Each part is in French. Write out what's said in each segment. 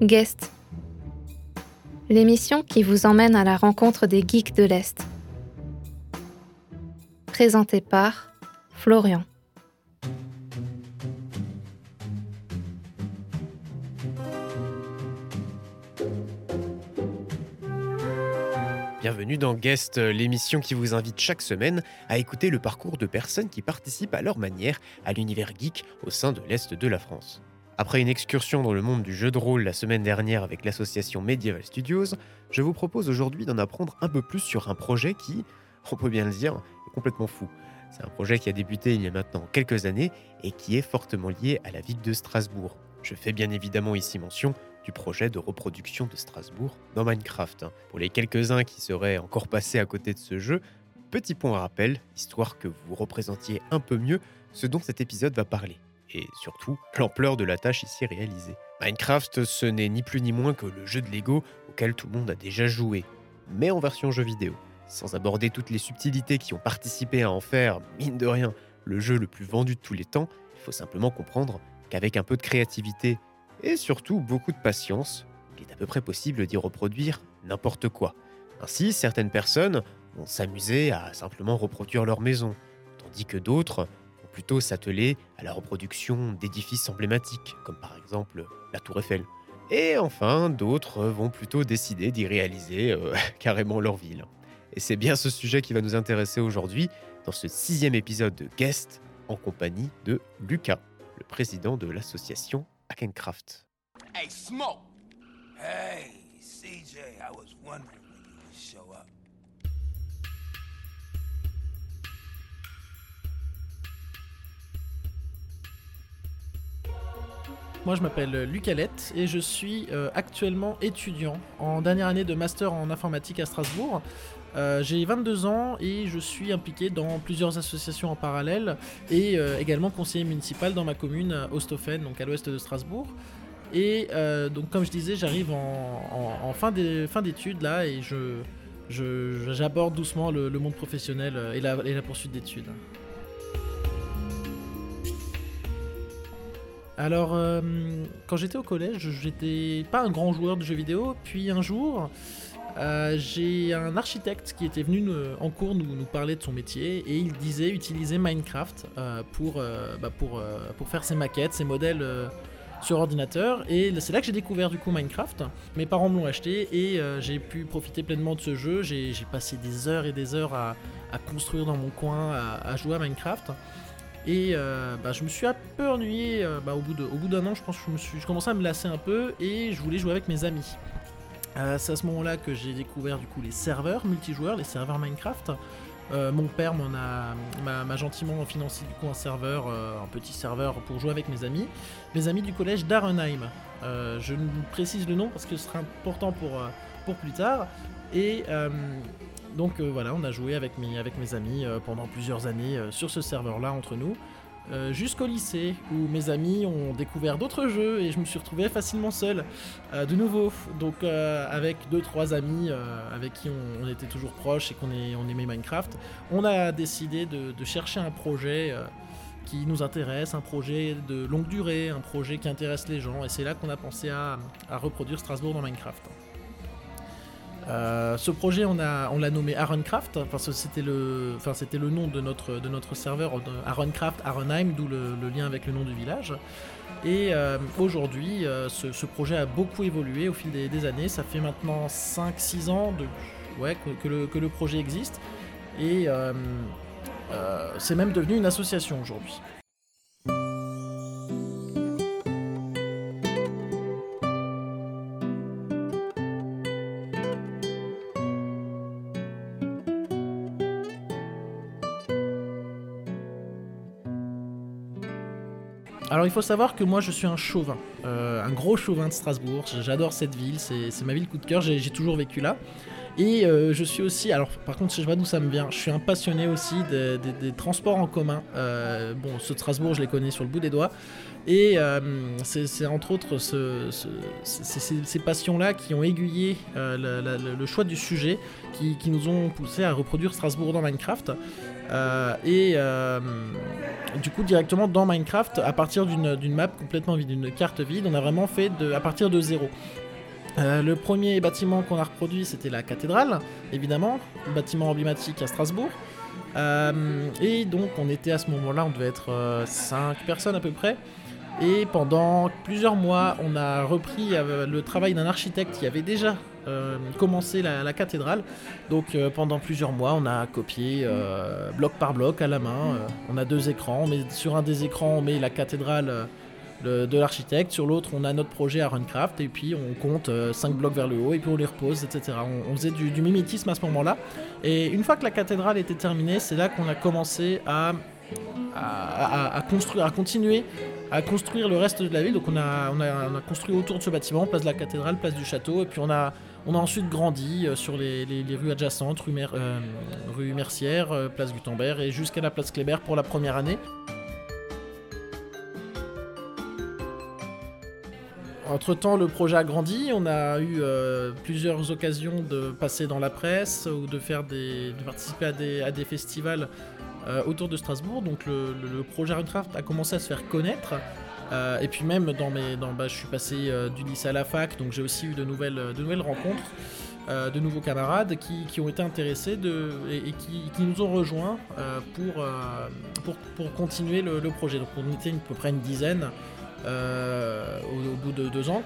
Guest. L'émission qui vous emmène à la rencontre des geeks de l'Est. Présentée par Florian. Bienvenue dans Guest, l'émission qui vous invite chaque semaine à écouter le parcours de personnes qui participent à leur manière à l'univers geek au sein de l'Est de la France. Après une excursion dans le monde du jeu de rôle la semaine dernière avec l'association Medieval Studios, je vous propose aujourd'hui d'en apprendre un peu plus sur un projet qui, on peut bien le dire, est complètement fou. C'est un projet qui a débuté il y a maintenant quelques années et qui est fortement lié à la ville de Strasbourg. Je fais bien évidemment ici mention du projet de reproduction de Strasbourg dans Minecraft. Pour les quelques-uns qui seraient encore passés à côté de ce jeu, petit point à rappel, histoire que vous représentiez un peu mieux ce dont cet épisode va parler et surtout l'ampleur de la tâche ici réalisée. Minecraft, ce n'est ni plus ni moins que le jeu de Lego auquel tout le monde a déjà joué, mais en version jeu vidéo. Sans aborder toutes les subtilités qui ont participé à en faire, mine de rien, le jeu le plus vendu de tous les temps, il faut simplement comprendre qu'avec un peu de créativité et surtout beaucoup de patience, il est à peu près possible d'y reproduire n'importe quoi. Ainsi, certaines personnes vont s'amuser à simplement reproduire leur maison, tandis que d'autres plutôt s'atteler à la reproduction d'édifices emblématiques, comme par exemple la Tour Eiffel. Et enfin, d'autres vont plutôt décider d'y réaliser euh, carrément leur ville. Et c'est bien ce sujet qui va nous intéresser aujourd'hui dans ce sixième épisode de Guest en compagnie de Lucas, le président de l'association Hackencraft. Hey Smoke! Hey CJ, I was wondering when you show up. Moi, je m'appelle Luc Alette et je suis euh, actuellement étudiant en dernière année de master en informatique à Strasbourg. Euh, j'ai 22 ans et je suis impliqué dans plusieurs associations en parallèle et euh, également conseiller municipal dans ma commune Osthofen, donc à l'ouest de Strasbourg. Et donc, comme je disais, j'arrive en, fin d'études là et j'aborde doucement le, monde professionnel et la poursuite d'études. Alors, euh, quand j'étais au collège, j'étais pas un grand joueur de jeux vidéo. Puis un jour, euh, j'ai un architecte qui était venu en cours nous, parler de son métier et il disait utiliser Minecraft euh, pour, bah, pour, pour faire ses maquettes, ses modèles sur ordinateur. Et c'est là que j'ai découvert du coup Minecraft. Mes parents me l'ont acheté et j'ai pu profiter pleinement de ce jeu. J'ai passé des heures et des heures à, construire dans mon coin, à jouer à Minecraft. Et euh, bah, je me suis un peu ennuyé euh, bah, au bout d'un an, je pense que je, me suis, je commençais à me lasser un peu et je voulais jouer avec mes amis. Euh, c'est à ce moment-là que j'ai découvert du coup les serveurs multijoueurs, les serveurs Minecraft. mon père m'en a m'a gentiment financé du coup un serveur, un petit serveur pour jouer avec mes amis, mes amis du collège d'Arenheim. je précise le nom parce que ce sera important pour, pour plus tard. Et donc euh, voilà, on a joué avec mes, amis euh, pendant plusieurs années euh, sur ce serveur-là entre nous. jusqu'au lycée où mes amis ont découvert d'autres jeux et je me suis retrouvé facilement seul de nouveau donc avec deux trois amis avec qui on, était toujours proches et qu'on on aimait Minecraft on a décidé de, chercher un projet qui nous intéresse, un projet de longue durée, un projet qui intéresse les gens et c'est là qu'on a pensé à reproduire Strasbourg dans Minecraft. Euh, ce projet, on l'a nommé Aaroncraft, parce c'était le, nom de notre, serveur, Aaroncraft, Aaronheim, d'où le, lien avec le nom du village. Et euh, aujourd'hui, euh, ce, projet a beaucoup évolué au fil des, années. Ça fait maintenant 5-6 ans que, le, projet existe. Et c'est même devenu une association aujourd'hui. Alors il faut savoir que moi je suis un chauvin, euh, un gros chauvin de Strasbourg, j'adore cette ville, c'est ma ville coup de cœur, j'ai toujours vécu là. Et euh, je suis aussi, alors par contre je sais pas d'où ça me vient, je suis un passionné aussi des, transports en commun. Euh, bon, de Strasbourg je les connais sur le bout des doigts. Et euh, c'est entre autres ce, ce, ces, passions-là qui ont aiguillé euh, le choix du sujet, qui, nous ont poussé à reproduire Strasbourg dans Minecraft. Euh, et euh, du coup, directement dans Minecraft, à partir d'une map complètement vide, d'une carte vide, on a vraiment fait à partir de zéro. Euh, le premier bâtiment qu'on a reproduit, c'était la cathédrale, évidemment, bâtiment emblématique à Strasbourg. Euh, et donc, on était à ce moment-là, on devait être 5 personnes à peu près. Et pendant plusieurs mois, on a repris le travail d'un architecte qui avait déjà euh, commencé la, cathédrale. Donc euh, pendant plusieurs mois, on a copié euh, bloc par bloc à la main. on a deux écrans, mais sur un des écrans, on met la cathédrale de, l'architecte. Sur l'autre, on a notre projet à Runcraft. Et puis on compte 5 blocs vers le haut et puis on les repose, etc. On, faisait du, du, mimétisme à ce moment-là. Et une fois que la cathédrale était terminée, c'est là qu'on a commencé à, construire, à continuer à construire le reste de la ville. Donc on a, on a, on a construit autour de ce bâtiment, place de la cathédrale, place du château, et puis on a, ensuite grandi euh, sur les, rues adjacentes, rue, euh, Mercière, euh, place Gutenberg, et jusqu'à la place Kléber pour la première année. Entre-temps, le projet a grandi, on a eu plusieurs occasions de passer dans la presse ou de, faire des, de participer à des, à des festivals euh, autour de Strasbourg. Donc le, projet Runecraft a commencé à se faire connaître. Euh, et puis même dans mes, dans, bah, je suis passé euh, du lycée à la fac, donc j'ai aussi eu de nouvelles, de nouvelles rencontres, euh, de nouveaux camarades qui, qui, ont été intéressés de, et, qui, qui, nous ont rejoints pour, pour, pour, continuer le, projet. Donc on était à peu près une dizaine au, au, bout de deux ans.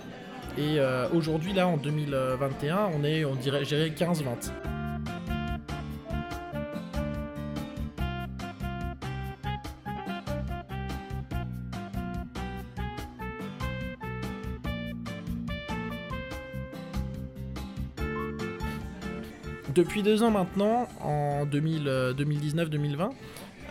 Et aujourd'hui là en 2021, on est, on dirait, 15-20. Depuis deux ans maintenant, en 2019-2020,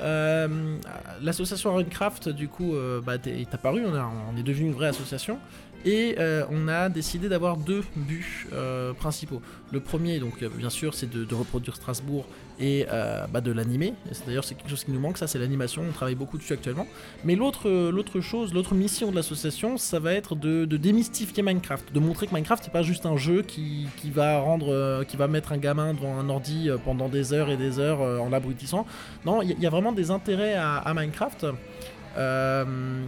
euh, l'association Runcraft du coup euh, bah, est apparue, on, on, est devenu une vraie association et euh, on a décidé d'avoir deux buts euh, principaux. Le premier, donc bien sûr, c'est de, reproduire Strasbourg et euh, bah, de l'animer. D'ailleurs, c'est quelque chose qui nous manque, ça, c'est l'animation. On travaille beaucoup dessus actuellement. Mais l'autre, chose, l'autre mission de l'association, ça va être de, démystifier Minecraft, de montrer que Minecraft c'est pas juste un jeu qui, va rendre, qui va mettre un gamin devant un ordi pendant des heures et des heures en l'abrutissant. Non, il y, y, a vraiment des intérêts à, à Minecraft. Euh,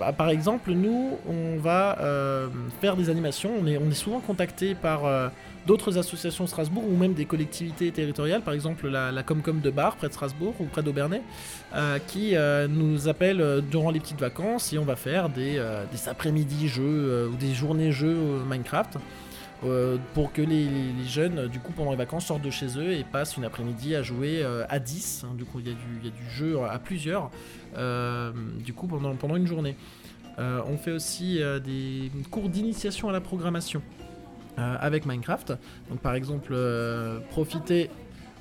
bah, par exemple, nous, on va euh, faire des animations. On est, souvent contacté par euh, d'autres associations Strasbourg ou même des collectivités territoriales, par exemple la, la Comcom de Bar, près de Strasbourg ou près d'Aubernay, euh, qui nous appellent durant les petites vacances et on va faire des, des après-midi jeux ou des journées jeux Minecraft. Euh, pour que les, jeunes, du coup, pendant les vacances, sortent de chez eux et passent une après-midi à jouer euh, à 10. Hein, du coup, il y, a du jeu à plusieurs, euh, du coup, pendant, pendant une journée. on fait aussi des cours d'initiation à la programmation avec Minecraft. Donc, par exemple, profiter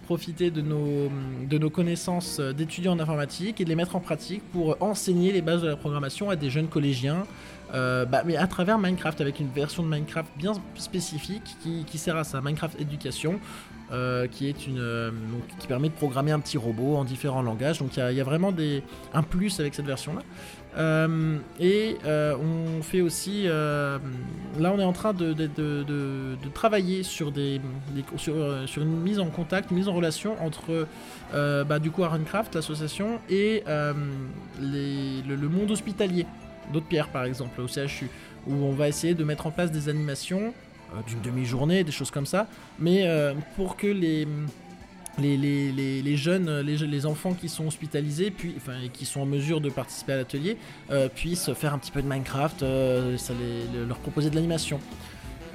profiter de nos, de nos connaissances d'étudiants en informatique et de les mettre en pratique pour enseigner les bases de la programmation à des jeunes collégiens, euh, bah, mais à travers Minecraft, avec une version de Minecraft bien spécifique qui, sert à ça, Minecraft Éducation, euh, qui est une euh, donc, qui permet de programmer un petit robot en différents langages. Donc il y, a vraiment des, un plus avec cette version-là. Et on fait aussi, là on est en train de, de, travailler sur, des, sur, une mise en contact, une mise en relation entre bah, du coup l'association, et le monde hospitalier d'autres pierres par exemple au CHU, où on va essayer de mettre en place des animations euh, d'une demi-journée, des choses comme ça, mais euh, pour que les, les, les, jeunes, les, enfants qui sont hospitalisés, puis, qui sont en mesure de participer à l'atelier, euh, puissent faire un petit peu de Minecraft, leur proposer de l'animation.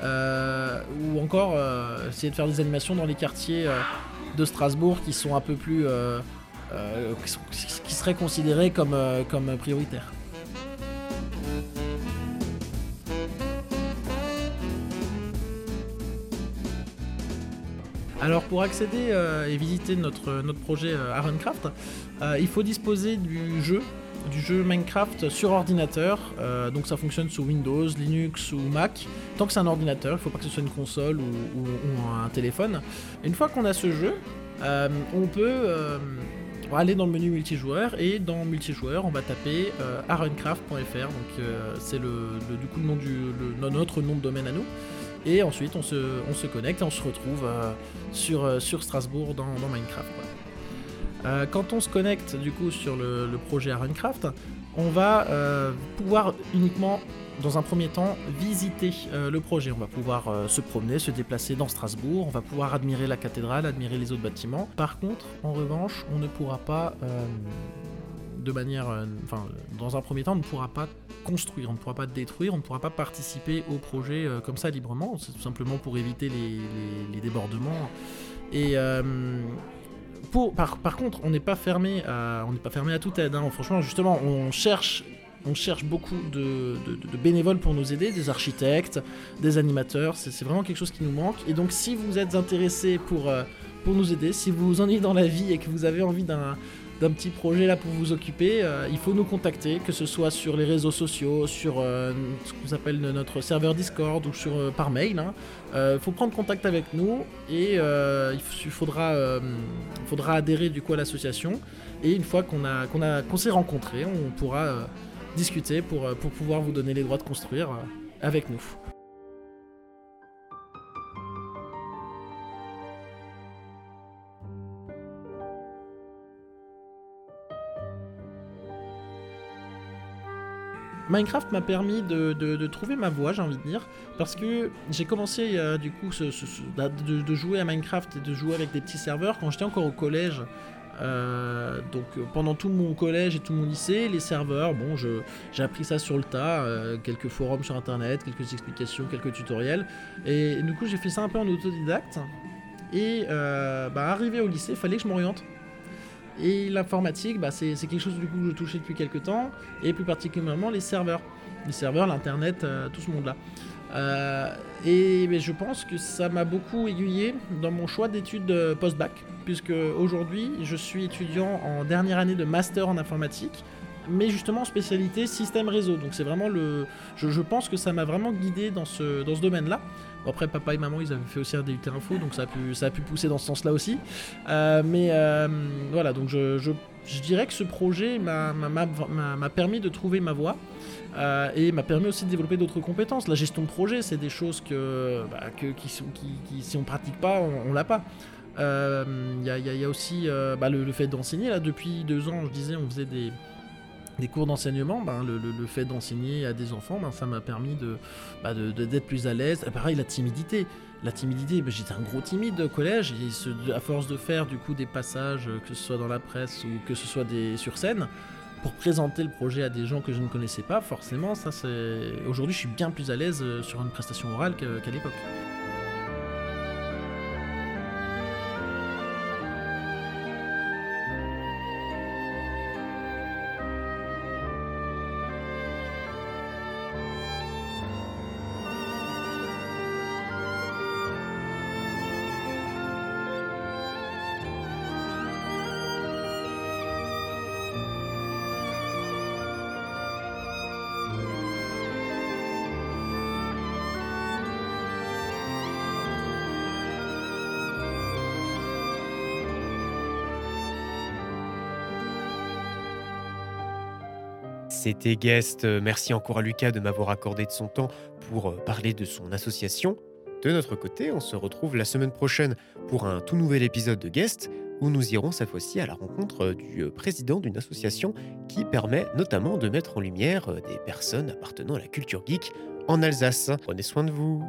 ou encore essayer de faire des animations dans les quartiers de Strasbourg qui sont un peu plus... qui, seraient considérés comme prioritaires. Alors pour accéder euh, et visiter notre, notre projet euh, Runecraft, euh, il faut disposer du jeu, du jeu Minecraft sur ordinateur. Euh, donc ça fonctionne sous Windows, Linux ou Mac. Tant que c'est un ordinateur, il ne faut pas que ce soit une console ou, un téléphone. Une fois qu'on a ce jeu, on peut on va aller dans le menu multijoueur et dans multijoueur, on va taper euh, aruncraft.fr. Donc euh, c'est le, du coup le nom du notre nom de domaine à nous. Et ensuite, on se, on se connecte et on se retrouve euh, sur, euh, sur Strasbourg dans, Minecraft. quand on se connecte du coup sur le, le projet Aruncraft, on va euh, pouvoir uniquement, dans un premier temps, visiter euh, le projet. On va pouvoir euh, se promener, se déplacer dans Strasbourg, on va pouvoir admirer la cathédrale, admirer les autres bâtiments. Par contre, en revanche, on ne pourra pas, de manière, enfin, dans un premier temps, on ne pourra pas construire, on ne pourra pas détruire, on ne pourra pas participer au projet comme ça librement. C'est tout simplement pour éviter les, les- débordements. Et par, contre, on n'est pas fermé à, toute aide. hein. Franchement, justement, on cherche, beaucoup de, bénévoles pour nous aider, des architectes, des animateurs. C'est vraiment quelque chose qui nous manque. Et donc, si vous êtes intéressé pour, euh, pour nous aider, si vous vous ennuyez dans la vie et que vous avez envie d'un d'un petit projet là pour vous occuper, euh, il faut nous contacter, que ce soit sur les réseaux sociaux, sur euh, ce qu'on appelle notre serveur Discord ou euh, par mail. hein. Euh, faut prendre contact avec nous et il il faudra, il adhérer du coup à l'association. Et une fois qu'on a, qu'on s'est rencontrés, on pourra discuter pour, pouvoir vous donner les droits de construire avec nous. Minecraft m'a permis de, trouver ma voie, j'ai envie de dire, parce que j'ai commencé euh, du coup ce- de, jouer à Minecraft et de jouer avec des petits serveurs quand j'étais encore au collège. Euh, donc euh, pendant tout mon collège et tout mon lycée, les serveurs, bon, j'ai appris ça sur le tas, quelques forums sur internet, quelques explications, quelques tutoriels, et du coup j'ai fait ça un peu en autodidacte. Et bah, arrivé au lycée, fallait que je m'oriente. Et l'informatique, bah, c'est quelque chose du coup que je touchais depuis quelques temps, et plus particulièrement les serveurs. Les serveurs, l'internet, euh, tout ce monde-là. Euh, et je pense que ça m'a beaucoup aiguillé dans mon choix d'études euh, post-bac, puisque aujourd'hui je suis étudiant en dernière année de master en informatique, mais justement en spécialité système réseau. Donc c'est vraiment le. Je, pense que ça m'a vraiment guidé dans ce, dans ce domaine-là. Bon, après, papa et maman, ils avaient fait aussi un DUT Info, donc ça a pu, ça a pu pousser dans ce sens-là aussi. Euh, mais euh, voilà, donc je, je, je dirais que ce projet m'a- permis de trouver ma voie. euh, et m'a permis aussi de développer d'autres compétences. La gestion de projet, c'est des choses que, bah, que- qui qui, qui, si on pratique pas, on, on l'a pas. Il y, y y a aussi bah, le, le fait d'enseigner. Là, depuis deux ans, je disais, on faisait des, des cours d'enseignement. Ben, le, le- fait d'enseigner à des enfants, ben, ça m'a permis de, bah, de- d'être plus à l'aise. Et pareil, la timidité. La timidité, ben, j'étais un gros timide au collège. Et à force de faire du coup des passages, euh, que ce soit dans la presse ou que ce soit des, sur scène, pour présenter le projet à des gens que je ne connaissais pas, forcément, ça c'est. Aujourd'hui, je suis bien plus à l'aise euh, sur une prestation orale qu'à l'époque. C'était Guest. Merci encore à Lucas de m'avoir accordé de son temps pour euh, parler de son association. De notre côté, on se retrouve la semaine prochaine pour un tout nouvel épisode de Guest où nous irons cette fois-ci à la rencontre euh, du euh, président d'une association qui permet notamment de mettre en lumière des personnes appartenant à la culture geek en Alsace. Prenez soin de vous.